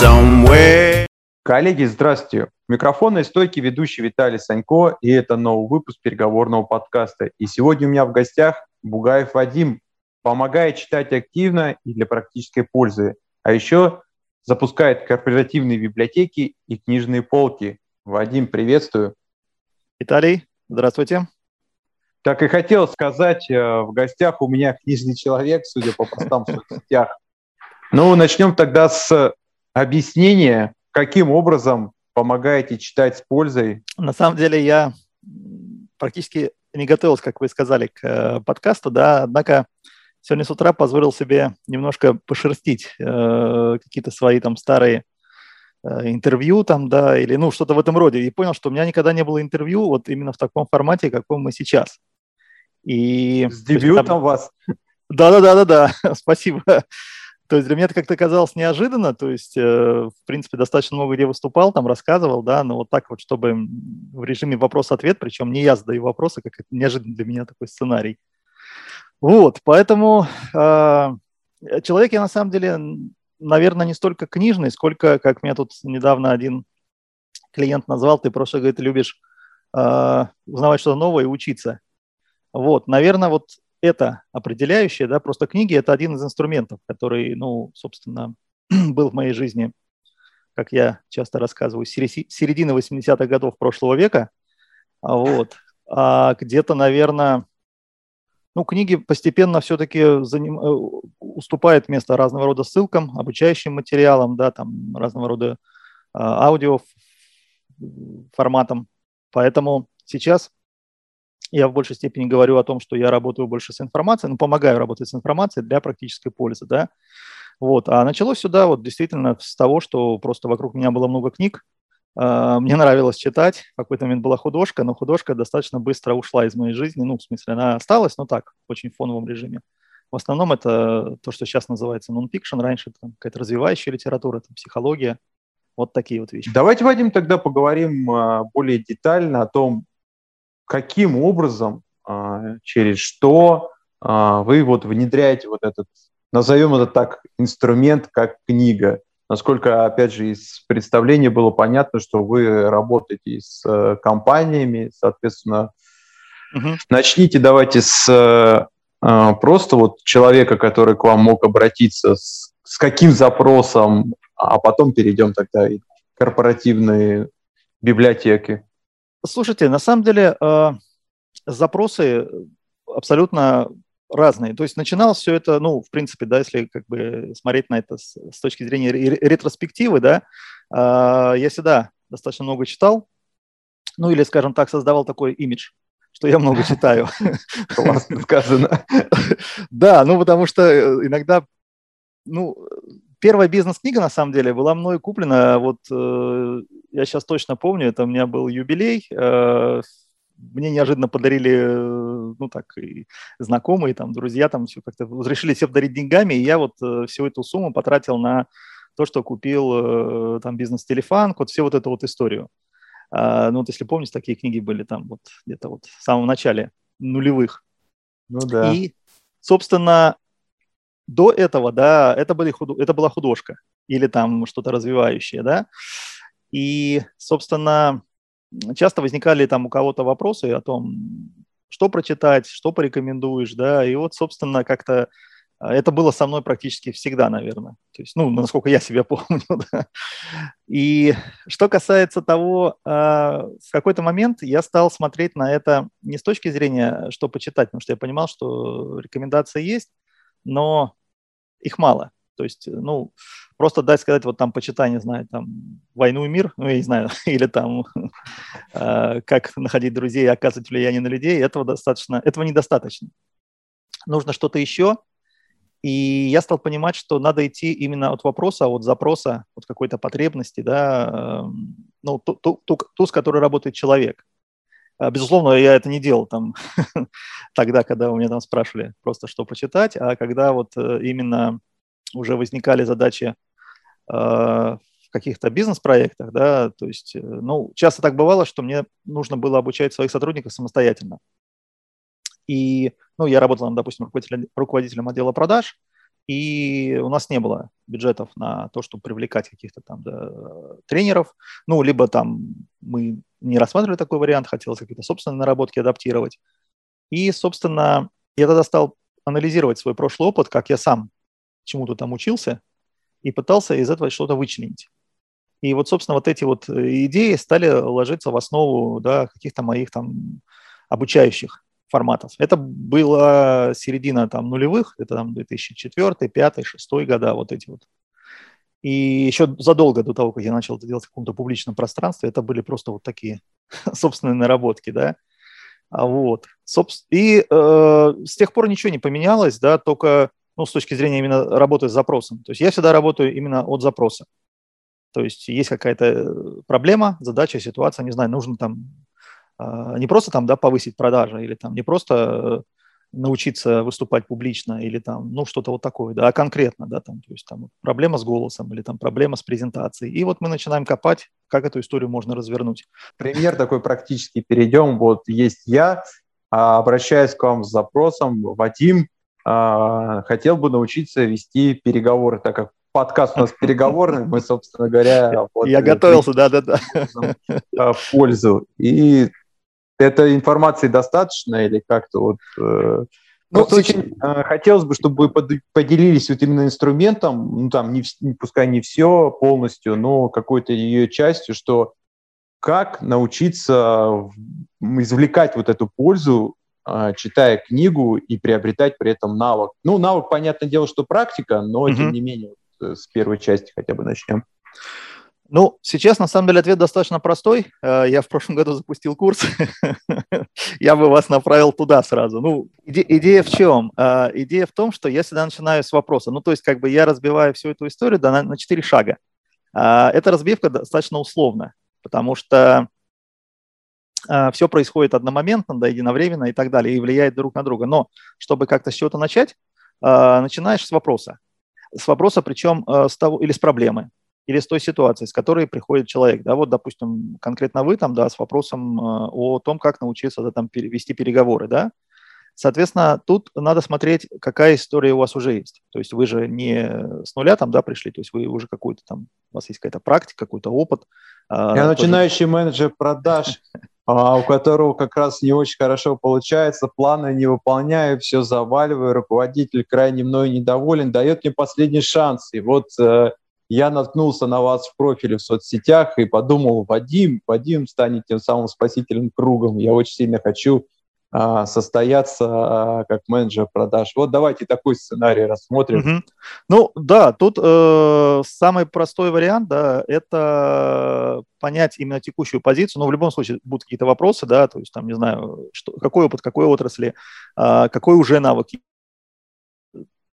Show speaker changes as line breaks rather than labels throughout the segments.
somewhere.
Коллеги, здравствуйте. У микрофона стойки ведущий Виталий Санько, и это новый выпуск переговорного подкаста. И сегодня у меня в гостях Бугаев Вадим, помогает читать активно и для практической пользы, а еще запускает корпоративные библиотеки и книжные полки. Вадим, приветствую.
Виталий, здравствуйте.
Как и хотел сказать, э, в гостях у меня книжный человек, судя по постам в соцсетях. Ну, начнем тогда с объяснения, каким образом помогаете читать с пользой.
На самом деле я практически не готовился, как вы сказали, к э, подкасту, да, однако сегодня с утра позволил себе немножко пошерстить э, какие-то свои там старые э, интервью там, да, или ну что-то в этом роде, и понял, что у меня никогда не было интервью вот именно в таком формате, каком мы сейчас.
И, С дебютом там... вас.
Да-да-да-да-да, спасибо. То есть для меня это как-то казалось неожиданно, то есть, э, в принципе, достаточно много где выступал, там рассказывал, да, но вот так вот, чтобы в режиме вопрос-ответ, причем не я задаю вопросы, как это неожиданно для меня такой сценарий. Вот, поэтому э, человек я на самом деле, наверное, не столько книжный, сколько, как меня тут недавно один клиент назвал, ты просто, говорит, любишь э, узнавать что-то новое и учиться. Вот, наверное, вот это определяющее, да, просто книги – это один из инструментов, который, ну, собственно, был в моей жизни, как я часто рассказываю, середины 80-х годов прошлого века, а вот, а где-то, наверное, ну, книги постепенно все-таки заним... Э, уступают место разного рода ссылкам, обучающим материалам, да, там разного рода а, аудио форматам. Поэтому сейчас я в большей степени говорю о том, что я работаю больше с информацией, ну, помогаю работать с информацией для практической пользы, да. Вот. А началось сюда вот действительно с того, что просто вокруг меня было много книг, а, мне нравилось читать, в какой-то момент была художка, но художка достаточно быстро ушла из моей жизни, ну, в смысле, она осталась, но так, в очень фоновом режиме. В основном это то, что сейчас называется нон-фикшн, раньше это какая-то развивающая литература, там, психология, вот такие вот вещи.
Давайте, Вадим, тогда поговорим а, более детально о том, каким образом, а, через что а, вы вот внедряете вот этот, назовем это так, инструмент, как книга. Насколько, опять же, из представления было понятно, что вы работаете с э, компаниями, соответственно, угу. начните давайте с э, просто вот человека, который к вам мог обратиться, с, с каким запросом, а потом перейдем тогда и корпоративные библиотеки.
Слушайте, на самом деле э, запросы абсолютно разные. То есть начиналось все это, ну, в принципе, да, если как бы смотреть на это с, с точки зрения ретроспективы, да, э, я всегда достаточно много читал, ну или, скажем так, создавал такой имидж, что я много читаю.
Классно сказано.
Да, ну потому что иногда, ну, первая бизнес-книга, на самом деле, была мной куплена, вот э, я сейчас точно помню, это у меня был юбилей, э, мне неожиданно подарили, э, ну так, и знакомые, там, друзья, там, все как-то решили себе подарить деньгами, и я вот э, всю эту сумму потратил на то, что купил э, там бизнес-телефон, вот всю вот эту вот историю. А, ну вот если помните, такие книги были там вот где-то вот в самом начале нулевых.
Ну да.
И, собственно, до этого, да, это, были худ... это была художка или там что-то развивающее, да. И, собственно, часто возникали там у кого-то вопросы о том, что прочитать, что порекомендуешь, да, и вот, собственно, как-то а, это было со мной практически всегда, наверное. То есть, ну, насколько я себя помню, да. И что касается того, а, в какой-то момент я стал смотреть на это не с точки зрения, что почитать, потому что я понимал, что рекомендации есть, но их мало. То есть, ну, просто дать сказать, вот там почитай, не знаю, там, «Войну и мир», ну, я не знаю, или там, э, как находить друзей и оказывать влияние на людей, этого достаточно, этого недостаточно. Нужно что-то еще, и я стал понимать, что надо идти именно от вопроса, от запроса, от какой-то потребности, да, э, ну, ту, ту, ту, ту, с которой работает человек. А, безусловно, я это не делал там тогда, когда у меня там спрашивали просто, что почитать, а когда вот э, именно уже возникали задачи а, в каких-то бизнес-проектах, да, то есть, э, ну, часто так бывало, что мне нужно было обучать своих сотрудников самостоятельно. И, ну, я работал, допустим, руководителем, руководителем отдела продаж, и у нас не было бюджетов на то, чтобы привлекать каких-то там да, тренеров. Ну, либо там мы не рассматривали такой вариант, хотелось какие-то собственные наработки адаптировать. И, собственно, я тогда стал анализировать свой прошлый опыт, как я сам чему-то там учился, и пытался из этого что-то вычленить. И вот, собственно, вот эти вот э, идеи стали ложиться в основу да, каких-то моих там обучающих форматов. Это была середина там нулевых, это там 2004, 2005, 2006 года, вот эти вот. И еще задолго до того, как я начал это делать в каком-то публичном пространстве, это были просто вот такие собственные наработки, да. А вот. И э, с тех пор ничего не поменялось, да, только ну, с точки зрения именно работы с запросом. То есть я всегда работаю именно от запроса. То есть есть какая-то проблема, задача, ситуация, не знаю, нужно там а, не просто там, да, повысить продажи или там не просто э, научиться выступать публично или там, ну, что-то вот такое, да, а конкретно, да, там, то есть там проблема с голосом или там проблема с презентацией. И вот мы начинаем копать, как эту историю можно развернуть.
Пример такой практически перейдем. Вот есть я, а, обращаюсь к вам с запросом, Вадим, а, хотел бы научиться вести переговоры, так как подкаст у нас переговорный, мы, собственно говоря...
Вот, Я готовился, да-да-да.
В пользу. И этой информации достаточно или как-то вот... Э, ну, очень э, хотелось бы, чтобы вы поделились вот именно инструментом, ну, там, не, пускай не все полностью, но какой-то ее частью, что как научиться извлекать вот эту пользу а, читая книгу и приобретать при этом навык. Ну, навык, понятное дело, что практика, но mm-hmm. тем не менее, э, с первой части хотя бы начнем.
Ну, сейчас на самом деле ответ достаточно простой. Э, я в прошлом году запустил курс. Я бы вас направил туда сразу. Ну, иде- идея в чем? Э, идея в том, что я всегда начинаю с вопроса. Ну, то есть, как бы я разбиваю всю эту историю да, на, на четыре шага. Эта разбивка достаточно условна, потому что все происходит одномоментно, да, единовременно и так далее, и влияет друг на друга. Но чтобы как-то с чего-то начать, начинаешь с вопроса. С вопроса, причем с того, или с проблемы, или с той ситуации, с которой приходит человек. Да, вот, допустим, конкретно вы там, да, с вопросом о том, как научиться да, там, вести переговоры, да, Соответственно, тут надо смотреть, какая история у вас уже есть. То есть вы же не с нуля там, да, пришли, то есть вы уже какой-то там, у вас есть какая-то практика, какой-то опыт.
Я тоже... начинающий менеджер продаж, а у которого как раз не очень хорошо получается, планы не выполняю, все заваливаю, руководитель крайне мной недоволен, дает мне последний шанс. И вот э, я наткнулся на вас в профиле в соцсетях и подумал, Вадим, Вадим станет тем самым спасительным кругом. Я очень сильно хочу а, состояться а, как менеджер продаж. Вот давайте такой сценарий рассмотрим. Угу.
Ну да, тут э, самый простой вариант, да, это понять именно текущую позицию. Но в любом случае будут какие-то вопросы, да, то есть там не знаю, что, какой опыт, какой отрасли, э, какой уже навык,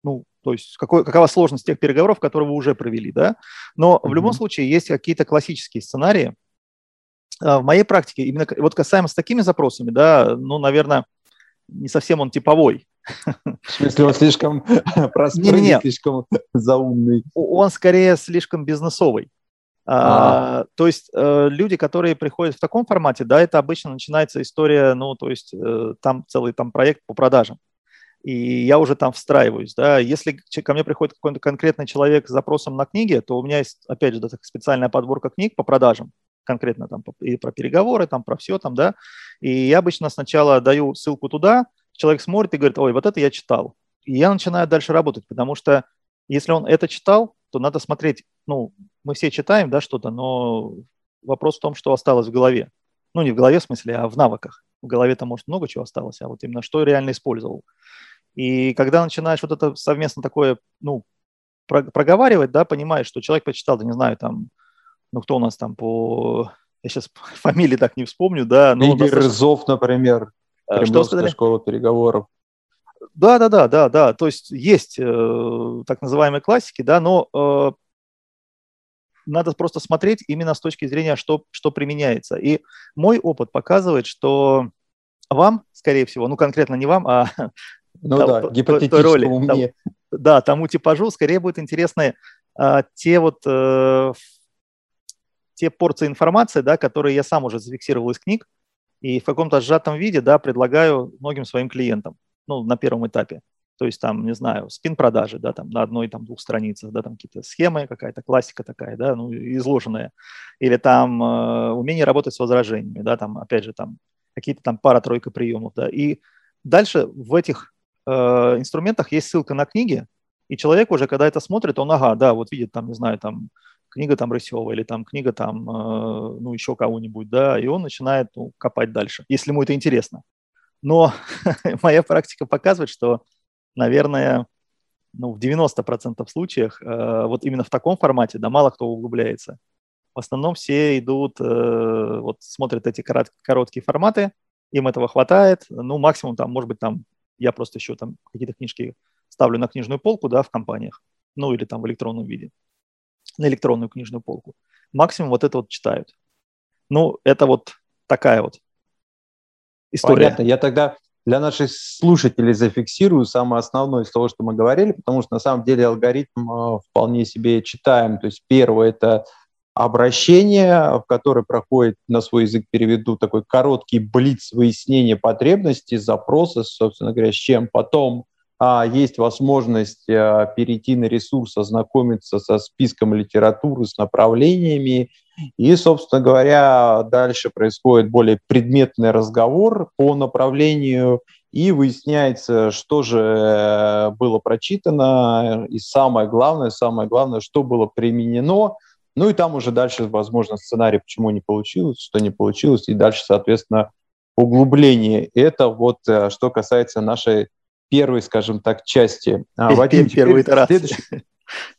ну то есть какой, какова сложность тех переговоров, которые вы уже провели, да. Но mm в любом случае есть какие-то классические сценарии, а, в моей практике, именно вот касаемо с такими запросами, да, ну, наверное, не совсем он типовой.
В смысле, он слишком простой, слишком заумный?
Он скорее слишком бизнесовый. А, то есть э, люди, которые приходят в таком формате, да, это обычно начинается история, ну, то есть э, там целый там проект по продажам. И я уже там встраиваюсь, да. Если ко мне приходит какой-то конкретный человек с запросом на книги, то у меня есть, опять же, да, специальная подборка книг по продажам конкретно там и про переговоры, там про все там, да. И я обычно сначала даю ссылку туда, человек смотрит и говорит, ой, вот это я читал. И я начинаю дальше работать, потому что если он это читал, то надо смотреть, ну, мы все читаем, да, что-то, но вопрос в том, что осталось в голове. Ну, не в голове в смысле, а в навыках. В голове-то, может, много чего осталось, а вот именно что реально использовал. И когда начинаешь вот это совместно такое, ну, проговаривать, да, понимаешь, что человек почитал, да, не знаю, там, ну, кто у нас там по... Я сейчас фамилии так не вспомню, да.
Но Игорь достаточно... Рызов, например, а, Что сказали? школа переговоров.
Да, да, да, да, да. То есть есть э, так называемые классики, да, но э, надо просто смотреть именно с точки зрения, что, что применяется. И мой опыт показывает, что вам, скорее всего, ну конкретно не вам, а
ну да, да гипотетическому роли.
Там, да, тому типажу скорее будет интересны а, те вот э, те порции информации, да, которые я сам уже зафиксировал из книг, и в каком-то сжатом виде да, предлагаю многим своим клиентам ну, на первом этапе. то есть там, не знаю, спин-продажи, да, там на одной, там, двух страницах, да, там какие-то схемы, какая-то классика такая, да, ну, изложенная. Или там э, умение работать с возражениями, да, там, опять же, там какие-то там пара-тройка приемов, да. И дальше в этих инструментах есть ссылка на книги, и человек уже, когда это смотрит, он, ага, да, вот видит там, не знаю, там книга там Рысева или там книга там, э, ну, еще кого-нибудь, да, и он начинает ну, копать дальше, если ему это интересно. Но моя практика показывает, что наверное, ну, в 90% случаях э, вот именно в таком формате, да, мало кто углубляется. В основном все идут, э, вот смотрят эти корот, короткие форматы, им этого хватает, ну, максимум там, может быть, там, я просто еще там какие-то книжки ставлю на книжную полку, да, в компаниях, ну, или там в электронном виде, на электронную книжную полку. Максимум вот это вот читают. Ну, это вот такая вот история.
Понятно. Я тогда для наших слушателей зафиксирую самое основное из того, что мы говорили, потому что на самом деле алгоритм э, вполне себе читаем. То есть первое – это обращение, в которое проходит, на свой язык переведу, такой короткий блиц выяснения потребностей, запроса, собственно говоря, с чем потом а, есть возможность а, перейти на ресурс, ознакомиться со списком литературы, с направлениями. И, собственно говоря, дальше происходит более предметный разговор по направлению, и выясняется, что же э, было прочитано, и самое главное, самое главное, что было применено. Ну и там уже дальше, возможно, сценарий, почему не получилось, что не получилось, и дальше, соответственно, углубление. Это вот э, что касается нашей первой, скажем так, части.
А, Вадим, первый итерации.
Следующий,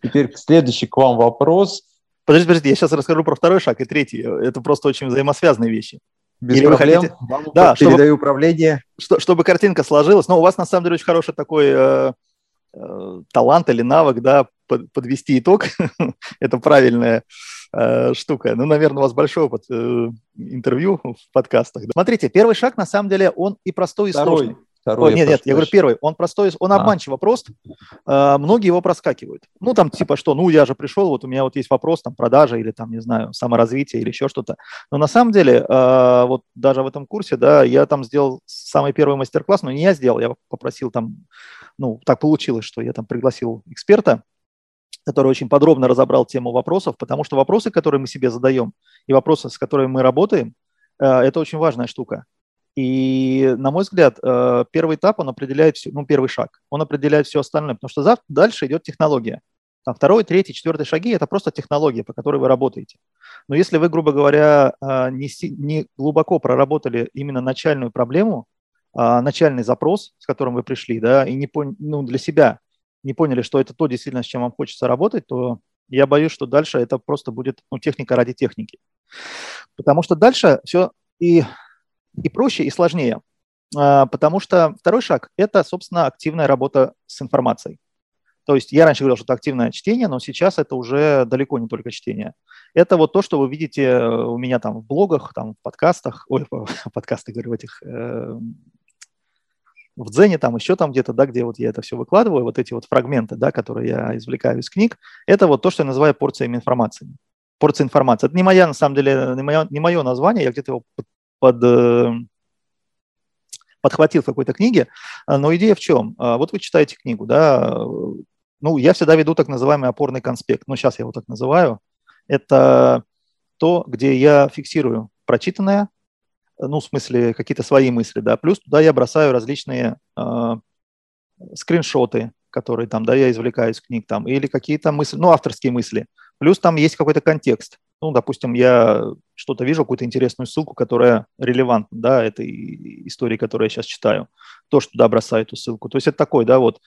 теперь следующий к вам вопрос.
Подожди, подожди, я сейчас расскажу про второй шаг и третий. Это просто очень взаимосвязанные вещи.
Без Или проблем. Хотите...
Вам да,
передаю чтобы, управление.
Что, чтобы картинка сложилась. Но у вас, на самом деле, очень хороший такой э, э, талант или навык, да, под, подвести итог. Это правильная э, штука. Ну, наверное, у вас большой опыт э, интервью в подкастах. Смотрите, первый шаг, на самом деле, он и простой, Второй. и сложный. Второй нет, нет, я говорю первый. Он простой, он а. обманчиво прост. Э, многие его проскакивают. Ну, там типа что, ну, я же пришел, вот у меня вот есть вопрос, там, продажа или там, не знаю, саморазвитие или еще что-то. Но на самом деле, э, вот даже в этом курсе, да, я там сделал самый первый мастер-класс, но не я сделал, я попросил там, ну, так получилось, что я там пригласил эксперта, который очень подробно разобрал тему вопросов, потому что вопросы, которые мы себе задаем, и вопросы, с которыми мы работаем, э, это очень важная штука. И, на мой взгляд, э, первый этап, он определяет все, ну, первый шаг, он определяет все остальное, потому что завтра, дальше идет технология. Там второй, третий, четвертый шаги – это просто технология, по которой вы работаете. Но если вы, грубо говоря, э, не, не глубоко проработали именно начальную проблему, начальный запрос, с которым вы пришли, да, и не пон... ну, для себя не поняли, что это то действительно, с чем вам хочется работать, то я боюсь, что дальше это просто будет ну, техника ради техники. Потому что дальше все и и проще, и сложнее. А, потому что второй шаг – это, собственно, активная работа с информацией. То есть я раньше говорил, что это активное чтение, но сейчас это уже далеко не только чтение. Это вот то, что вы видите у меня там в блогах, там в подкастах, ой, подкасты, говорю, в этих, э, в Дзене, там еще там где-то, да, где вот я это все выкладываю, вот эти вот фрагменты, да, которые я извлекаю из книг, это вот то, что я называю порциями информации. Порция информации. Это не моя, на самом деле, не мое, не мое название, я где-то его под, э, подхватил в какой-то книге. Но идея в чем? А, вот вы читаете книгу, да, ну, я всегда веду так называемый опорный конспект, ну, сейчас я его так называю. Это то, где я фиксирую прочитанное, ну, в смысле, какие-то свои мысли, да, плюс туда я бросаю различные э, скриншоты, которые там, да, я извлекаю из книг там, или какие-то мысли, ну, авторские мысли. Плюс там есть какой-то контекст. Ну, допустим, я что-то вижу, какую-то интересную ссылку, которая релевантна, да, этой истории, которую я сейчас читаю, то, что туда бросаю эту ссылку. То есть это такой, да, вот,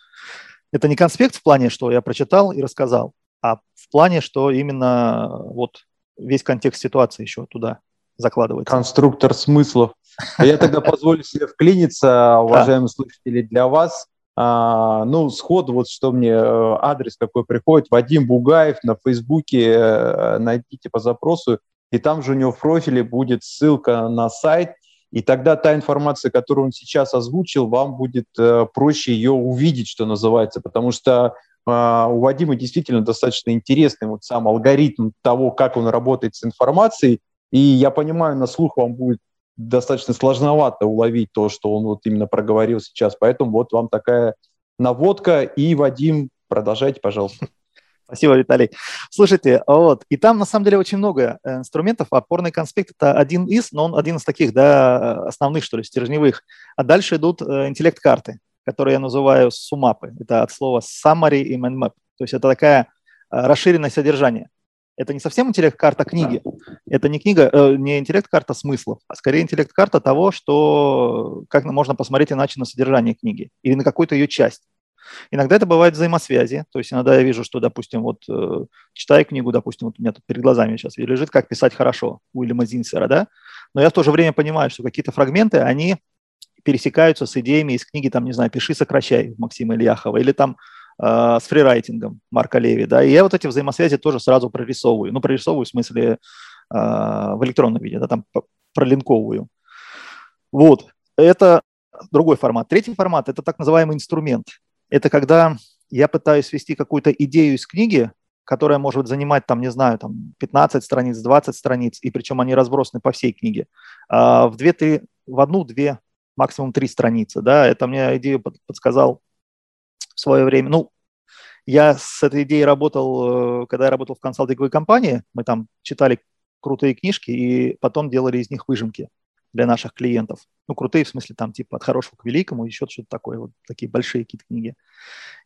это не конспект в плане, что я прочитал и рассказал, а в плане, что именно вот весь контекст ситуации еще туда закладывается.
Конструктор смыслов. Я тогда позволю себе вклиниться, уважаемые слушатели, для вас. А, ну, сходу вот что мне э, адрес какой приходит, Вадим Бугаев на Фейсбуке, э, найдите по запросу, и там же у него в профиле будет ссылка на сайт, и тогда та информация, которую он сейчас озвучил, вам будет э, проще ее увидеть, что называется, потому что э, у Вадима действительно достаточно интересный вот сам алгоритм того, как он работает с информацией, и я понимаю, на слух вам будет достаточно сложновато уловить то, что он вот именно проговорил сейчас. Поэтому вот вам такая наводка. И, Вадим, продолжайте, пожалуйста.
Спасибо, Виталий. Слушайте, вот, и там на самом деле очень много э, инструментов. Опорный конспект – это один из, но он один из таких, да, основных, что ли, стержневых. А дальше идут э, интеллект-карты, которые я называю сумапы. Это от слова summary и man map. То есть это такая э, расширенное содержание. Это не совсем интеллект-карта книги. Это не книга, э, не интеллект-карта смыслов, а скорее интеллект-карта того, что как можно посмотреть иначе на содержание книги или на какую-то ее часть. Иногда это бывает взаимосвязи, то есть иногда я вижу, что, допустим, вот э, читаю книгу, допустим, вот у меня тут перед глазами сейчас лежит «Как писать хорошо» Уильяма Зинсера, да, но я в то же время понимаю, что какие-то фрагменты, они пересекаются с идеями из книги, там, не знаю, «Пиши, сокращай» Максима Ильяхова, или там э, с фрирайтингом Марка Леви, да, и я вот эти взаимосвязи тоже сразу прорисовываю, ну, прорисовываю в смысле э, в электронном виде, да, там пролинковываю. Вот, это другой формат. Третий формат – это так называемый инструмент это когда я пытаюсь ввести какую-то идею из книги, которая может занимать, там, не знаю, там 15 страниц, 20 страниц, и причем они разбросаны по всей книге, а в, две, три, в одну-две, максимум три страницы. Да? Это мне идею подсказал свое время. Ну, я с этой идеей работал, э, когда я работал в консалтинговой компании, мы там читали крутые книжки и потом делали из них выжимки для наших клиентов. Ну, крутые в смысле там типа от хорошего к великому, еще что-то такое, вот такие большие какие-то книги.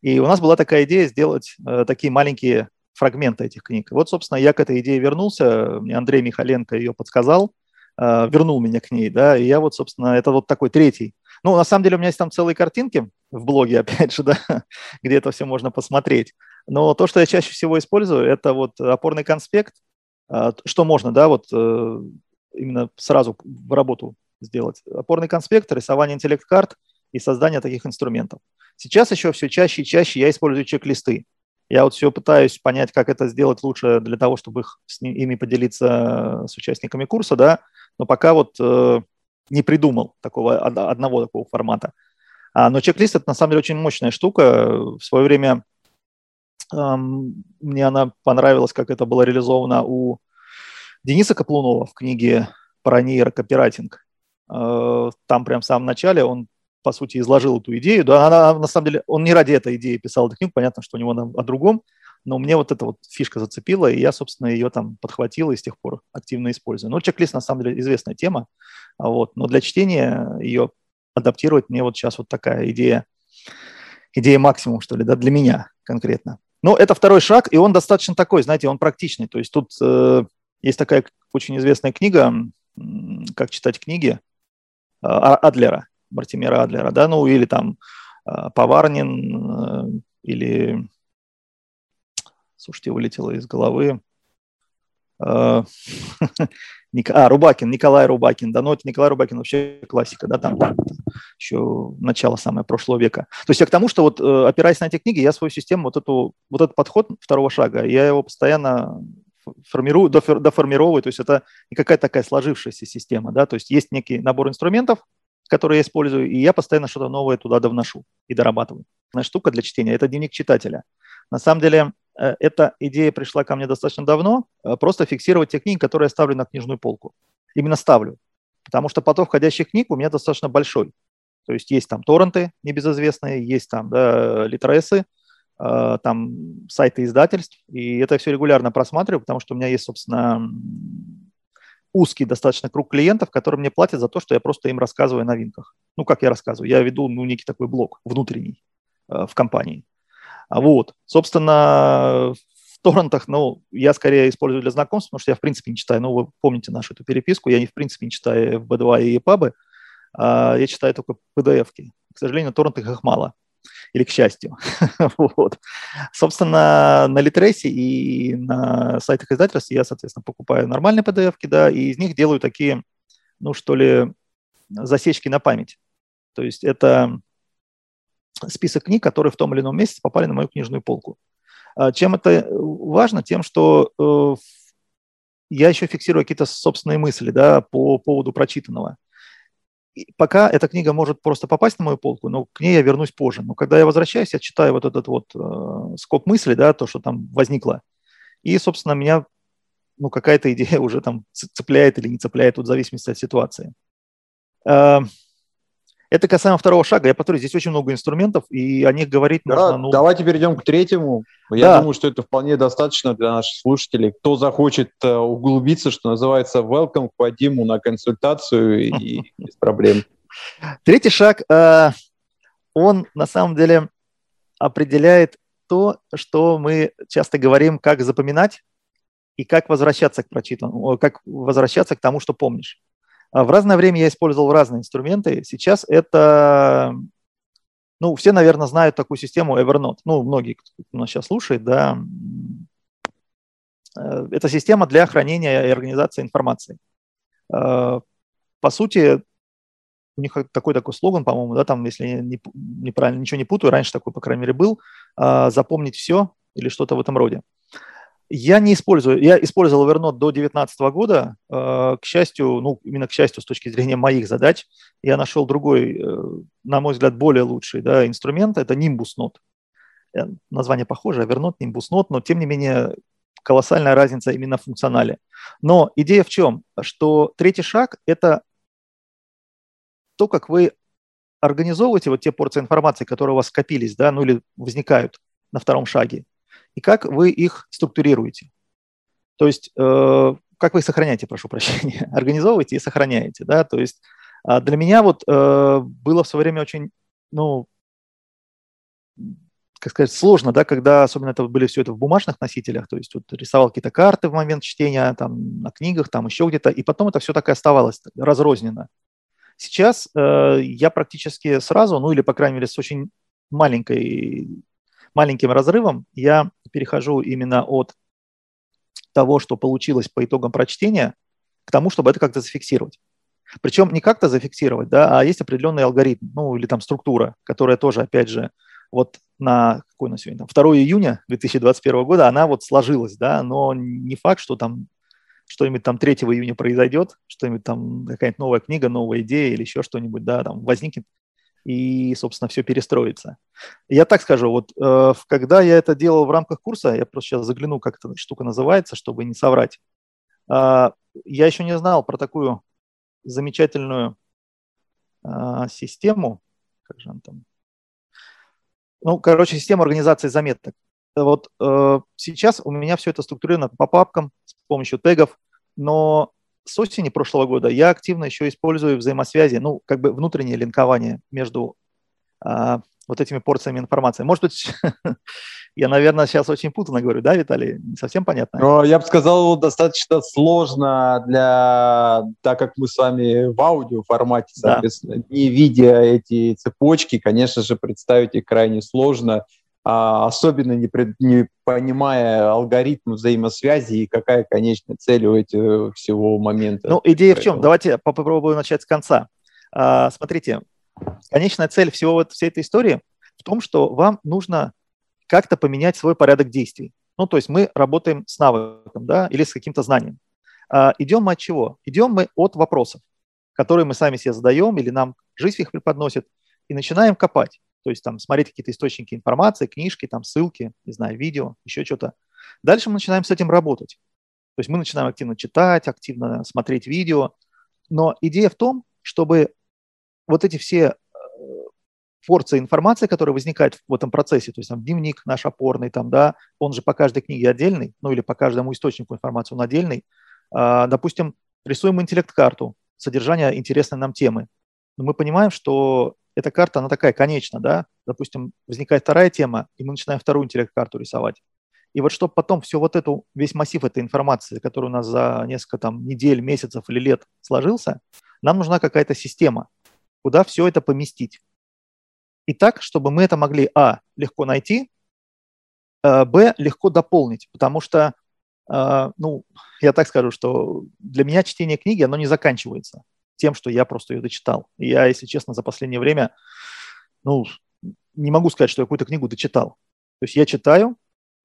И у нас была такая идея сделать э, такие маленькие фрагменты этих книг. вот, собственно, я к этой идее вернулся, мне Андрей Михаленко ее подсказал, э, вернул меня к ней, да, и я вот, собственно, это вот такой третий. Ну, на самом деле у меня есть там целые картинки в блоге, опять же, да, где это все можно посмотреть. Но то, что я чаще всего использую, это вот опорный конспект, э, что можно, да, вот э, именно сразу в работу сделать. Опорный конспект, рисование интеллект-карт и создание таких инструментов. Сейчас еще все чаще и чаще я использую чек-листы. Я вот все пытаюсь понять, как это сделать лучше для того, чтобы их, с ними поделиться с участниками курса, да, но пока вот э, не придумал такого одного такого формата. А, но чек-лист это на самом деле очень мощная штука. В свое время мне она понравилась, как это было реализовано у Дениса Каплунова в книге про нейрокопирайтинг. Э, там прям в самом начале он, по сути, изложил эту идею. Да, она, на самом деле, он не ради этой идеи писал эту книгу, понятно, что у него о другом, но мне вот эта вот фишка зацепила, и я, собственно, ее там подхватил и с тех пор активно использую. Ну, чек-лист, на самом деле, известная тема, вот, но для чтения ее адаптировать мне вот сейчас вот такая идея, идея максимум, что ли, да, для меня конкретно. Но это второй шаг, и он достаточно такой, знаете, он практичный. То есть тут э, есть такая очень известная книга «Как читать книги» а, Адлера, Мартимера Адлера, да, ну или там а, Поварнин, э, или, слушайте, вылетело из головы, а, а, Рубакин, Николай Рубакин, да, ну это Николай Рубакин вообще классика, да, там, там еще начало самое прошлого века. То есть я к тому, что вот э, опираясь на эти книги, я свою систему, вот, эту, вот этот подход второго шага, я его постоянно формирую, доформировываю, то есть это не какая-то такая сложившаяся система, да, то есть есть некий набор инструментов, которые я использую, и я постоянно что-то новое туда довношу и дорабатываю. Одна штука для чтения – это дневник читателя. На самом деле, эта идея пришла ко мне достаточно давно, э, просто фиксировать те книги, которые я ставлю на книжную полку. Именно ставлю, потому что поток входящих книг у меня достаточно большой. То есть есть там торренты небезызвестные, есть там да, литресы, Э, там сайты издательств, и это все регулярно просматриваю, потому что у меня есть, собственно, узкий достаточно круг клиентов, которые мне платят за то, что я просто им рассказываю о новинках. Ну, как я рассказываю? Я веду, ну, некий такой блог внутренний э, в компании. А вот, собственно, в торрентах, ну, я скорее использую для знакомств, потому что я, в принципе, не читаю, ну, вы помните нашу эту переписку, я, не в принципе, не читаю FB2 и EPUB, а я читаю только PDF-ки. К сожалению, на торрентах их мало или к счастью. вот. Собственно, на Литресе и на сайтах издательств я, соответственно, покупаю нормальные PDF, да, и из них делаю такие, ну, что ли, засечки на память. То есть это список книг, которые в том или ином месяце попали на мою книжную полку. А чем это важно? Тем, что э, я еще фиксирую какие-то собственные мысли да, по поводу прочитанного пока эта книга может просто попасть на мою полку, но к ней я вернусь позже. Но когда я возвращаюсь, я читаю вот этот вот э, скоп мысли, да, то, что там возникло. И, собственно, меня ну, какая-то идея уже там цепляет или не цепляет, вот в зависимости от ситуации. Это касаемо второго шага. Я повторю, здесь очень много инструментов, и о них говорить
да,
нужно. Ну...
Давайте перейдем к третьему. Я да. думаю, что это вполне достаточно для наших слушателей. Кто захочет э, углубиться, что называется, welcome к Вадиму на консультацию и без проблем.
Третий шаг, э, он на самом деле определяет то, что мы часто говорим, как запоминать и как возвращаться к прочитанному, как возвращаться к тому, что помнишь. А в разное время я использовал разные инструменты. Сейчас это, ну, все, наверное, знают такую систему Evernote. Ну, многие, кто нас сейчас слушает, да. Э, это система для хранения и организации информации. Э, по сути, у них такой такой слоган, по-моему, да, там, если не, неправильно ничего не путаю, раньше такой, по крайней мере, был, э, запомнить все или что-то в этом роде. Я не использую, я использовал Evernote до 2019 года. Э, к счастью, ну, именно к счастью, с точки зрения моих задач, я нашел другой, э, на мой взгляд, более лучший да, инструмент. Это Nimbus Note. Э, название похоже, Evernote, Nimbus Note, но тем не менее колоссальная разница именно в функционале. Но идея в чем? Что третий шаг – это то, как вы организовываете вот те порции информации, которые у вас скопились, да, ну или возникают на втором шаге и как вы их структурируете. То есть, э, как вы их сохраняете, прошу прощения, организовываете и сохраняете, да, то есть э, для меня вот э, было в свое время очень, ну, как сказать, сложно, да, когда особенно это были все это в бумажных носителях, то есть вот рисовал какие-то карты в момент чтения, там, на книгах, там, еще где-то, и потом это все так и оставалось разрозненно. Сейчас э, я практически сразу, ну или, по крайней мере, с очень маленькой маленьким разрывом я перехожу именно от того, что получилось по итогам прочтения, к тому, чтобы это как-то зафиксировать. Причем не как-то зафиксировать, да, а есть определенный алгоритм, ну или там структура, которая тоже, опять же, вот на какой на сегодня, там, 2 июня 2021 года она вот сложилась, да, но не факт, что там что-нибудь там 3 июня произойдет, что-нибудь там, какая-нибудь новая книга, новая идея или еще что-нибудь, да, там возникнет и, собственно, все перестроится. Я так скажу, вот э, когда я это делал в рамках курса, я просто сейчас загляну, как эта штука называется, чтобы не соврать, э, я еще не знал про такую замечательную э, систему, как же он там, ну, короче, система организации заметок. Вот э, сейчас у меня все это структурировано по папкам с помощью тегов, но с осени прошлого года я активно еще использую взаимосвязи, ну, как бы внутреннее линкование между а, вот этими порциями информации. Может быть, я, наверное, сейчас очень путанно говорю, да, Виталий? Не совсем понятно?
Но я бы сказал, достаточно сложно для, так как мы с вами в аудио формате, соответственно, да. не видя эти цепочки, конечно же, представить их крайне сложно. А, особенно не, при, не понимая алгоритм взаимосвязи и какая конечная цель у этого всего момента.
Ну, идея в чем? Давайте попробую начать с конца. А, смотрите, конечная цель всего вот всей этой истории в том, что вам нужно как-то поменять свой порядок действий. Ну, то есть мы работаем с навыком, да, или с каким-то знанием. А, идем мы от чего? Идем мы от вопросов, которые мы сами себе задаем или нам жизнь их преподносит, и начинаем копать. То есть там смотреть какие-то источники информации, книжки, там ссылки, не знаю, видео, еще что-то. Дальше мы начинаем с этим работать. То есть мы начинаем активно читать, активно смотреть видео. Но идея в том, чтобы вот эти все э, порции информации, которые возникают в этом процессе, то есть там дневник наш опорный, там, да, он же по каждой книге отдельный, ну или по каждому источнику информации он отдельный. А, допустим, рисуем интеллект-карту, содержание интересной нам темы. Но мы понимаем, что эта карта, она такая конечна, да, допустим, возникает вторая тема, и мы начинаем вторую интеллект-карту рисовать. И вот чтобы потом все вот эту, весь массив этой информации, который у нас за несколько там недель, месяцев или лет сложился, нам нужна какая-то система, куда все это поместить. И так, чтобы мы это могли, а, легко найти, а, б, легко дополнить, потому что, а, ну, я так скажу, что для меня чтение книги, оно не заканчивается тем, что я просто ее дочитал. Я, если честно, за последнее время, ну, не могу сказать, что я какую-то книгу дочитал. То есть я читаю,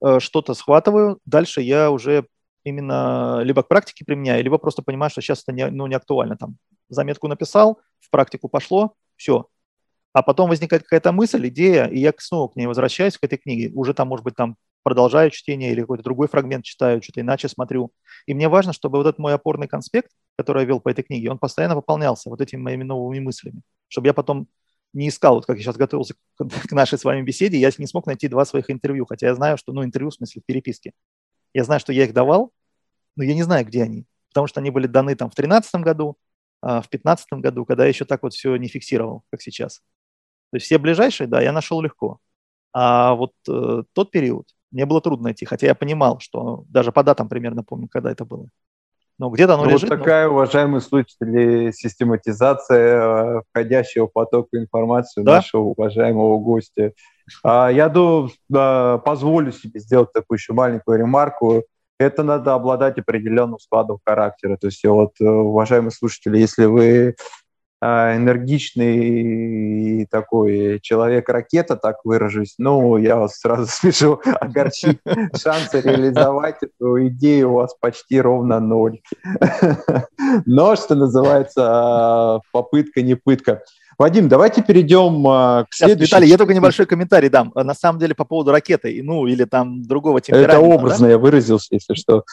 э, что-то схватываю, дальше я уже именно либо к практике применяю, либо просто понимаю, что сейчас это не, ну, не актуально. Там заметку написал, в практику пошло, все. А потом возникает какая-то мысль, идея, и я снова к ней возвращаюсь, к этой книге. Уже там, может быть, там продолжаю чтение или какой-то другой фрагмент читаю, что-то иначе смотрю. И мне важно, чтобы вот этот мой опорный конспект, который я вел по этой книге, он постоянно выполнялся вот этими моими новыми мыслями. чтобы я потом не искал, вот как я сейчас готовился к нашей с вами беседе, я не смог найти два своих интервью, хотя я знаю, что, ну, интервью в смысле в переписке. Я знаю, что я их давал, но я не знаю, где они, потому что они были даны там в 2013 году, а в 2015 году, когда я еще так вот все не фиксировал, как сейчас. То есть все ближайшие, да, я нашел легко. А вот э, тот период мне было трудно найти, хотя я понимал, что даже по датам примерно помню, когда это было.
Но где-то оно ну, лежит. Вот такая, но... уважаемые слушатели, систематизация э, входящего потока информации да? нашего уважаемого гостя. А, я думаю, позволю себе сделать такую еще маленькую ремарку. Это надо обладать определенным складом характера. То есть, вот, э, уважаемые слушатели, если вы энергичный такой человек-ракета, так выражусь, ну, я вас сразу спешу огорчить. Шансы реализовать эту идею у вас почти ровно ноль. Но, что называется, попытка не пытка. Вадим, давайте перейдем а, к следующему.
Виталий, я только небольшой комментарий дам. На самом деле по поводу ракеты, ну или там другого темперамента.
Это образно да? я выразился, если что.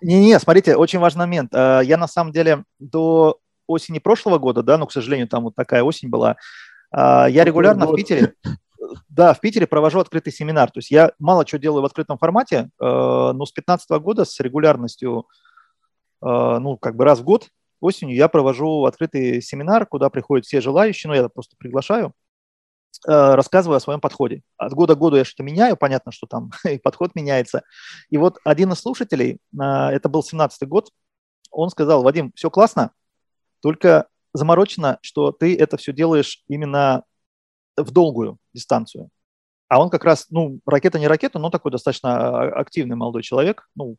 Не-не, смотрите, очень важный момент. А, я на самом деле до осени прошлого года, да, но, к сожалению, там вот такая осень была, а, я регулярно в Питере, да, в Питере провожу открытый семинар. То есть я мало что делаю в открытом формате, а, но с 2015 года с регулярностью, а, ну, как бы раз в год осенью я провожу открытый семинар, куда приходят все желающие, ну, я просто приглашаю, рассказываю о своем подходе. От года к году я что-то меняю, понятно, что там и подход меняется. И вот один из слушателей, это был 17 год, он сказал, Вадим, все классно, только заморочено, что ты это все делаешь именно в долгую дистанцию. А он как раз, ну, ракета не ракета, но такой достаточно а, активный молодой человек, ну,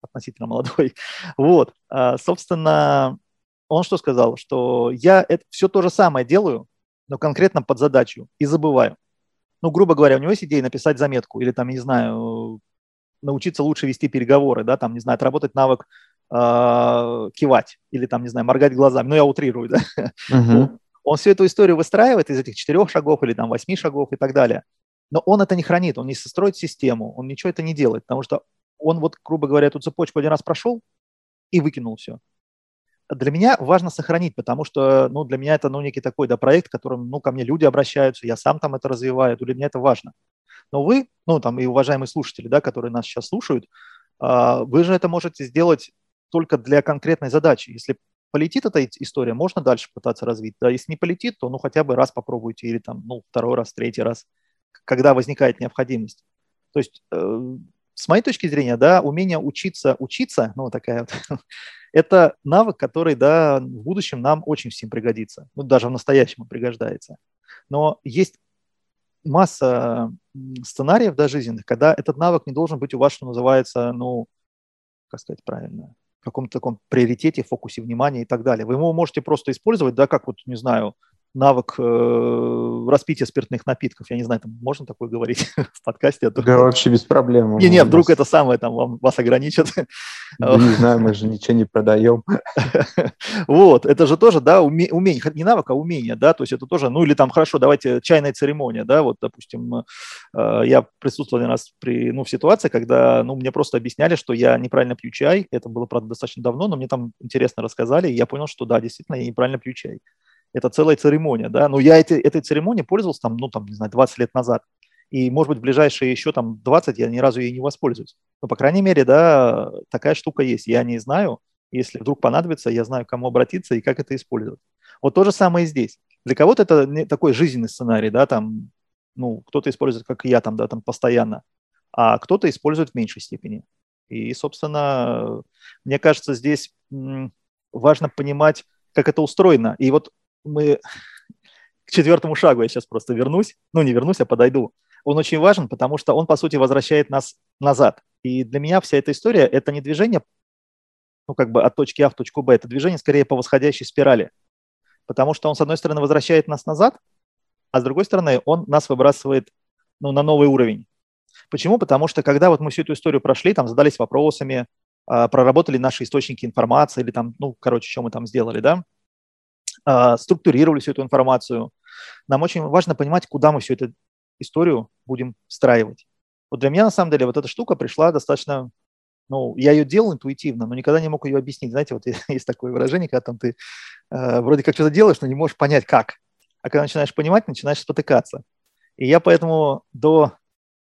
относительно молодой. Вот, а, собственно, он что сказал? Что я это все то же самое делаю, но конкретно под задачу и забываю. Ну, грубо говоря, у него есть идея написать заметку или там, не знаю, научиться лучше вести переговоры, да, там, не знаю, отработать навык кивать или там, не знаю, моргать глазами. Ну, я утрирую, да. Он всю эту историю выстраивает из этих четырех шагов или там восьми шагов и так далее. Но он это не хранит, он не состроит систему, он ничего это не делает, потому что он вот, грубо говоря, эту цепочку один раз прошел и выкинул все. Для меня важно сохранить, потому что, ну, для меня это, ну, некий такой, да, проект, которым, ну, ко мне люди обращаются, я сам там это развиваю, для меня это важно. Но вы, ну, там, и уважаемые слушатели, да, которые нас сейчас слушают, а, вы же это можете сделать только для конкретной задачи. Если полетит эта история, можно дальше пытаться развить. Да, если не полетит, то ну хотя бы раз попробуйте или там, ну, второй раз, третий раз, когда возникает необходимость. То есть, э, с моей точки зрения, да, умение учиться, учиться, ну, такая вот, это навык, который, да, в будущем нам очень всем пригодится. Ну, даже в настоящем пригождается. Но есть масса сценариев, да, жизненных, когда этот навык не должен быть у вас, что называется, ну, как сказать правильно, каком-то таком приоритете, фокусе внимания и так далее. Вы его можете просто использовать, да, как вот, не знаю, навык э, распития спиртных напитков. Я не знаю, там можно такое говорить в подкасте?
А да, вообще без проблем.
Не, не, вдруг это самое там вам, вас ограничит.
Да, не знаю, мы же ничего не продаем.
Вот, это же тоже, да, уме, умение, не навык, а умение, да, то есть это тоже, ну или там, хорошо, давайте чайная церемония, да, вот, допустим, э, я присутствовал один раз при, ну, в ситуации, когда, ну, мне просто объясняли, что я неправильно пью чай, это было, правда, достаточно давно, но мне там интересно рассказали, и я понял, что да, действительно, я неправильно пью чай это целая церемония, да, но я эти, этой церемонией пользовался там, ну, там, не знаю, 20 лет назад, и, может быть, в ближайшие еще там 20 я ни разу ей не воспользуюсь. Но, по крайней мере, да, такая штука есть. Я не знаю, если вдруг понадобится, я знаю, к кому обратиться и как это использовать. Вот то же самое и здесь. Для кого-то это такой жизненный сценарий, да, там, ну, кто-то использует, как я, там, да, там, постоянно, а кто-то использует в меньшей степени. И, собственно, мне кажется, здесь важно понимать, как это устроено. И вот мы к четвертому шагу я сейчас просто вернусь, ну не вернусь, а подойду. Он очень важен, потому что он, по сути, возвращает нас назад. И для меня вся эта история – это не движение, ну как бы от точки А в точку Б, это движение скорее по восходящей спирали. Потому что он, с одной стороны, возвращает нас назад, а с другой стороны, он нас выбрасывает ну, на новый уровень. Почему? Потому что когда вот мы всю эту историю прошли, там задались вопросами, а, проработали наши источники информации или там, ну, короче, что мы там сделали, да, структурировали всю эту информацию. Нам очень важно понимать, куда мы всю эту историю будем встраивать. Вот для меня, на самом деле, вот эта штука пришла достаточно, ну, я ее делал интуитивно, но никогда не мог ее объяснить. Знаете, вот есть такое выражение, когда там ты э, вроде как что-то делаешь, но не можешь понять, как. а когда начинаешь понимать, начинаешь спотыкаться. И я поэтому до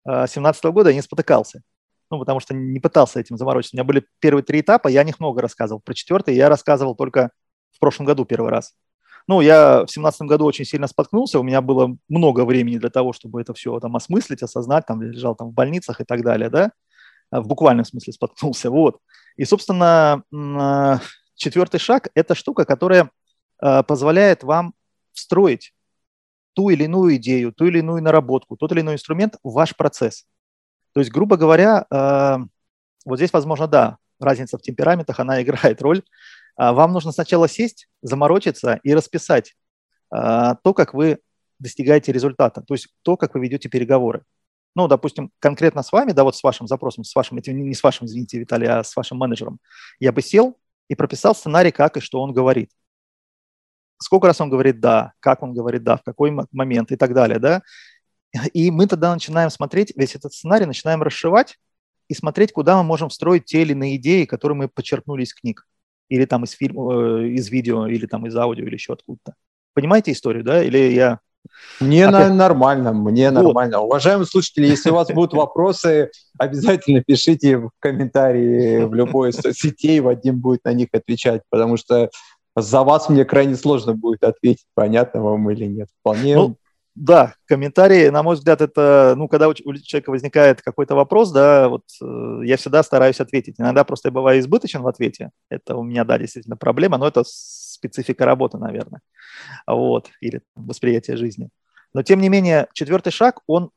2017 года не спотыкался. Ну, потому что не пытался этим заморочиться. У меня были первые три этапа, я о них много рассказывал. Про четвертый я рассказывал только в прошлом году первый раз. Ну, я в 2017 году очень сильно споткнулся, у меня было много времени для того, чтобы это все там осмыслить, осознать, там лежал там в больницах и так далее, да, а, в буквальном смысле споткнулся, вот. И, собственно, а, четвертый шаг – это штука, которая а, позволяет вам встроить ту или иную идею, ту или иную наработку, тот или иной инструмент в ваш процесс. То есть, грубо говоря, вот здесь, возможно, да, разница в темпераментах, она играет роль, вам нужно сначала сесть, заморочиться и расписать а, то, как вы достигаете результата, то есть то, как вы ведете переговоры. Ну, допустим, конкретно с вами, да, вот с вашим запросом, с вашим, не с вашим, извините, Виталий, а с вашим менеджером, я бы сел и прописал сценарий, как и что он говорит. Сколько раз он говорит «да», как он говорит «да», в какой момент и так далее, да. И мы тогда начинаем смотреть весь этот сценарий, начинаем расшивать и смотреть, куда мы можем встроить те или иные идеи, которые мы подчеркнули из книг или там из фильма, э, из видео, или там из аудио, или еще откуда-то. Понимаете историю, да? Или я...
Мне Опять... нормально, мне вот. нормально. Уважаемые слушатели, если у вас будут вопросы, обязательно пишите в комментарии в любой из соцсетей, Вадим будет на них отвечать, потому что за вас мне крайне сложно будет ответить, понятно вам или нет. Вполне ну,
да, комментарии, на мой взгляд, это, ну, когда у человека возникает какой-то вопрос, да, вот э, я всегда стараюсь ответить. Иногда просто я бываю избыточен в ответе. Это у меня, да, действительно проблема, но это специфика работы, наверное, вот, или восприятие жизни. Но, тем не менее, четвертый шаг, он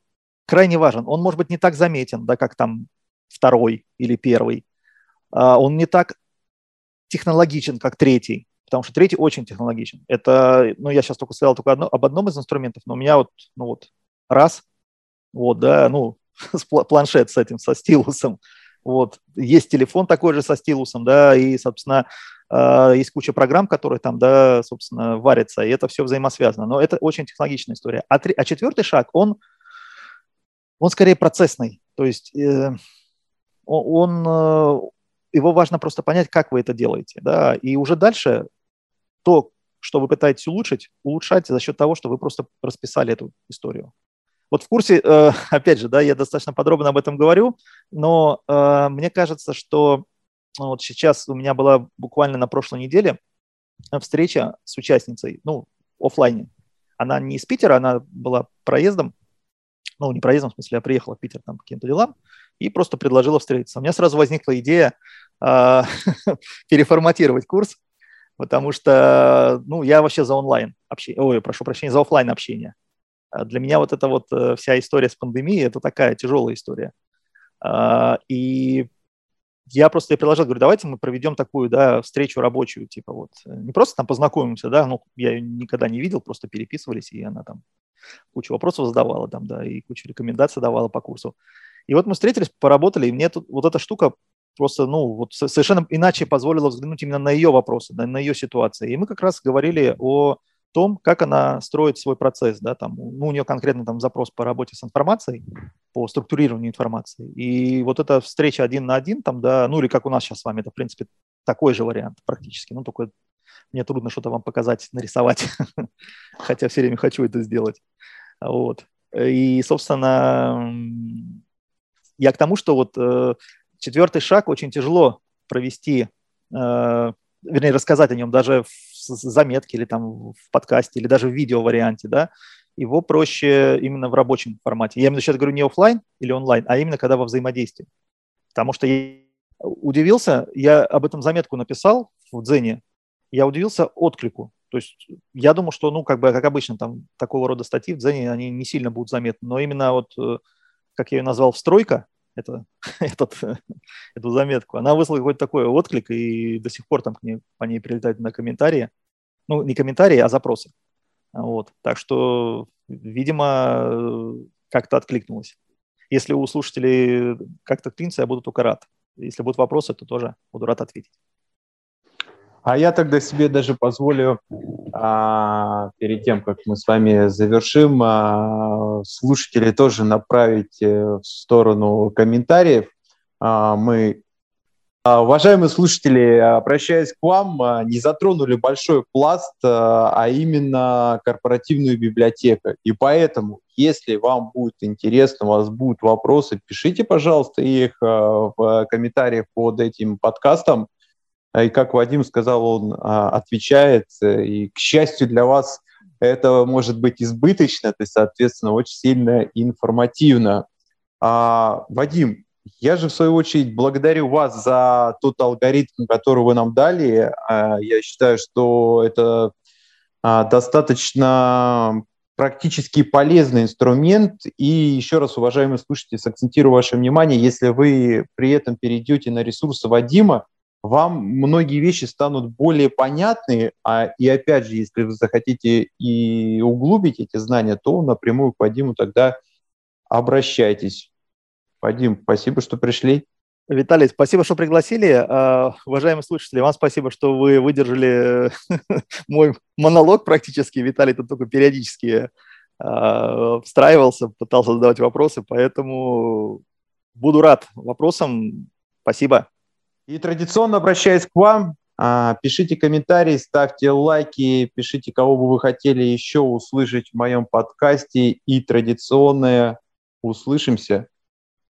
крайне важен. Он, может быть, не так заметен, да, как там второй или первый. А он не так технологичен, как третий потому что третий очень технологичен. Это, ну, я сейчас только сказал только одно, об одном из инструментов, но у меня вот, ну вот, раз, вот, да, ну, планшет с этим, со стилусом, вот, есть телефон такой же со стилусом, да, и, собственно, э, есть куча программ, которые там, да, собственно, варятся, и это все взаимосвязано, но это очень технологичная история. А, три, а четвертый шаг, он, он скорее процессный, то есть э, он, э, его важно просто понять, как вы это делаете, да, и уже дальше то, что вы пытаетесь улучшить, улучшать за счет того, что вы просто расписали эту историю. Вот в курсе, э, опять же, да, я достаточно подробно об этом говорю, но э, мне кажется, что ну, вот сейчас у меня была буквально на прошлой неделе встреча с участницей, ну, офлайне. Она не из Питера, она была проездом, ну, не проездом, в смысле, я приехала в Питер там по каким-то делам и просто предложила встретиться. У меня сразу возникла идея э, переформатировать курс, потому что, ну, я вообще за онлайн общение, ой, прошу прощения, за офлайн общение. А для меня вот эта вот э, вся история с пандемией, это такая тяжелая история. А, и я просто ей предложил, говорю, давайте мы проведем такую, да, встречу рабочую, типа вот, э, не просто там познакомимся, да, ну, я ее никогда не видел, просто переписывались, и она там кучу вопросов задавала там, да, и кучу рекомендаций давала по курсу. И вот мы встретились, поработали, и мне тут вот эта штука просто, ну, вот совершенно иначе позволило взглянуть именно на ее вопросы, на, на ее ситуацию. И мы как раз говорили о том, как она строит свой процесс, да, там, ну, у нее конкретно там запрос по работе с информацией, по структурированию информации. И вот эта встреча один на один, там, да, ну, или как у нас сейчас с вами, это, в принципе, такой же вариант практически, ну, только мне трудно что-то вам показать, нарисовать, хотя все время хочу это сделать. Вот. И, собственно, я к тому, что вот э, четвертый шаг очень тяжело провести, э, вернее, рассказать о нем даже в заметке или там в подкасте, или даже в видео варианте, да, его проще именно в рабочем формате. Я именно сейчас говорю не офлайн или онлайн, а именно когда во взаимодействии. Потому что я удивился, я об этом заметку написал в Дзене, я удивился отклику. То есть я думал, что, ну, как бы, как обычно, там такого рода статьи в Дзене, они не сильно будут заметны, но именно вот, э, как я ее назвал, встройка, это, этот, эту заметку, она выслала какой-то такой отклик, и до сих пор там к ней, по ней прилетают на комментарии. Ну, не комментарии, а запросы. Вот. Так что, видимо, как-то откликнулось. Если у слушателей как-то клинится, я буду только рад. Если будут вопросы, то тоже буду рад ответить.
А я тогда себе даже позволю, а, перед тем, как мы с вами завершим, а, слушателей тоже направить э, в сторону комментариев. А, мы А, уважаемые слушатели, обращаясь к вам, а, не затронули большой пласт, а, а именно корпоративную библиотеку. И поэтому, если вам будет интересно, у вас будут вопросы, пишите, пожалуйста, их в комментариях под этим подкастом. И как Вадим сказал, он отвечает. И, к счастью для вас, это может быть избыточно, то есть, соответственно, очень сильно информативно. А, Вадим, я же, в свою очередь, благодарю вас за тот алгоритм, который вы нам дали. А, я считаю, что это а, достаточно практически полезный инструмент. И еще раз, уважаемые слушатели, сакцентирую ваше внимание, если вы при этом перейдете на ресурсы Вадима, вам многие вещи станут более понятны, а, и опять же, если вы захотите и углубить эти знания, то напрямую к Вадиму тогда обращайтесь. Вадим, спасибо, что пришли.
Виталий, спасибо, что пригласили. Uh, уважаемые слушатели, вам спасибо, что вы выдержали мой монолог практически. Виталий тут только периодически uh, встраивался, пытался задавать вопросы, поэтому буду рад вопросам. Спасибо.
И традиционно обращаюсь к вам. Uh, пишите комментарии, ставьте лайки, пишите, кого бы вы хотели еще услышать в моем подкасте. И традиционное услышимся.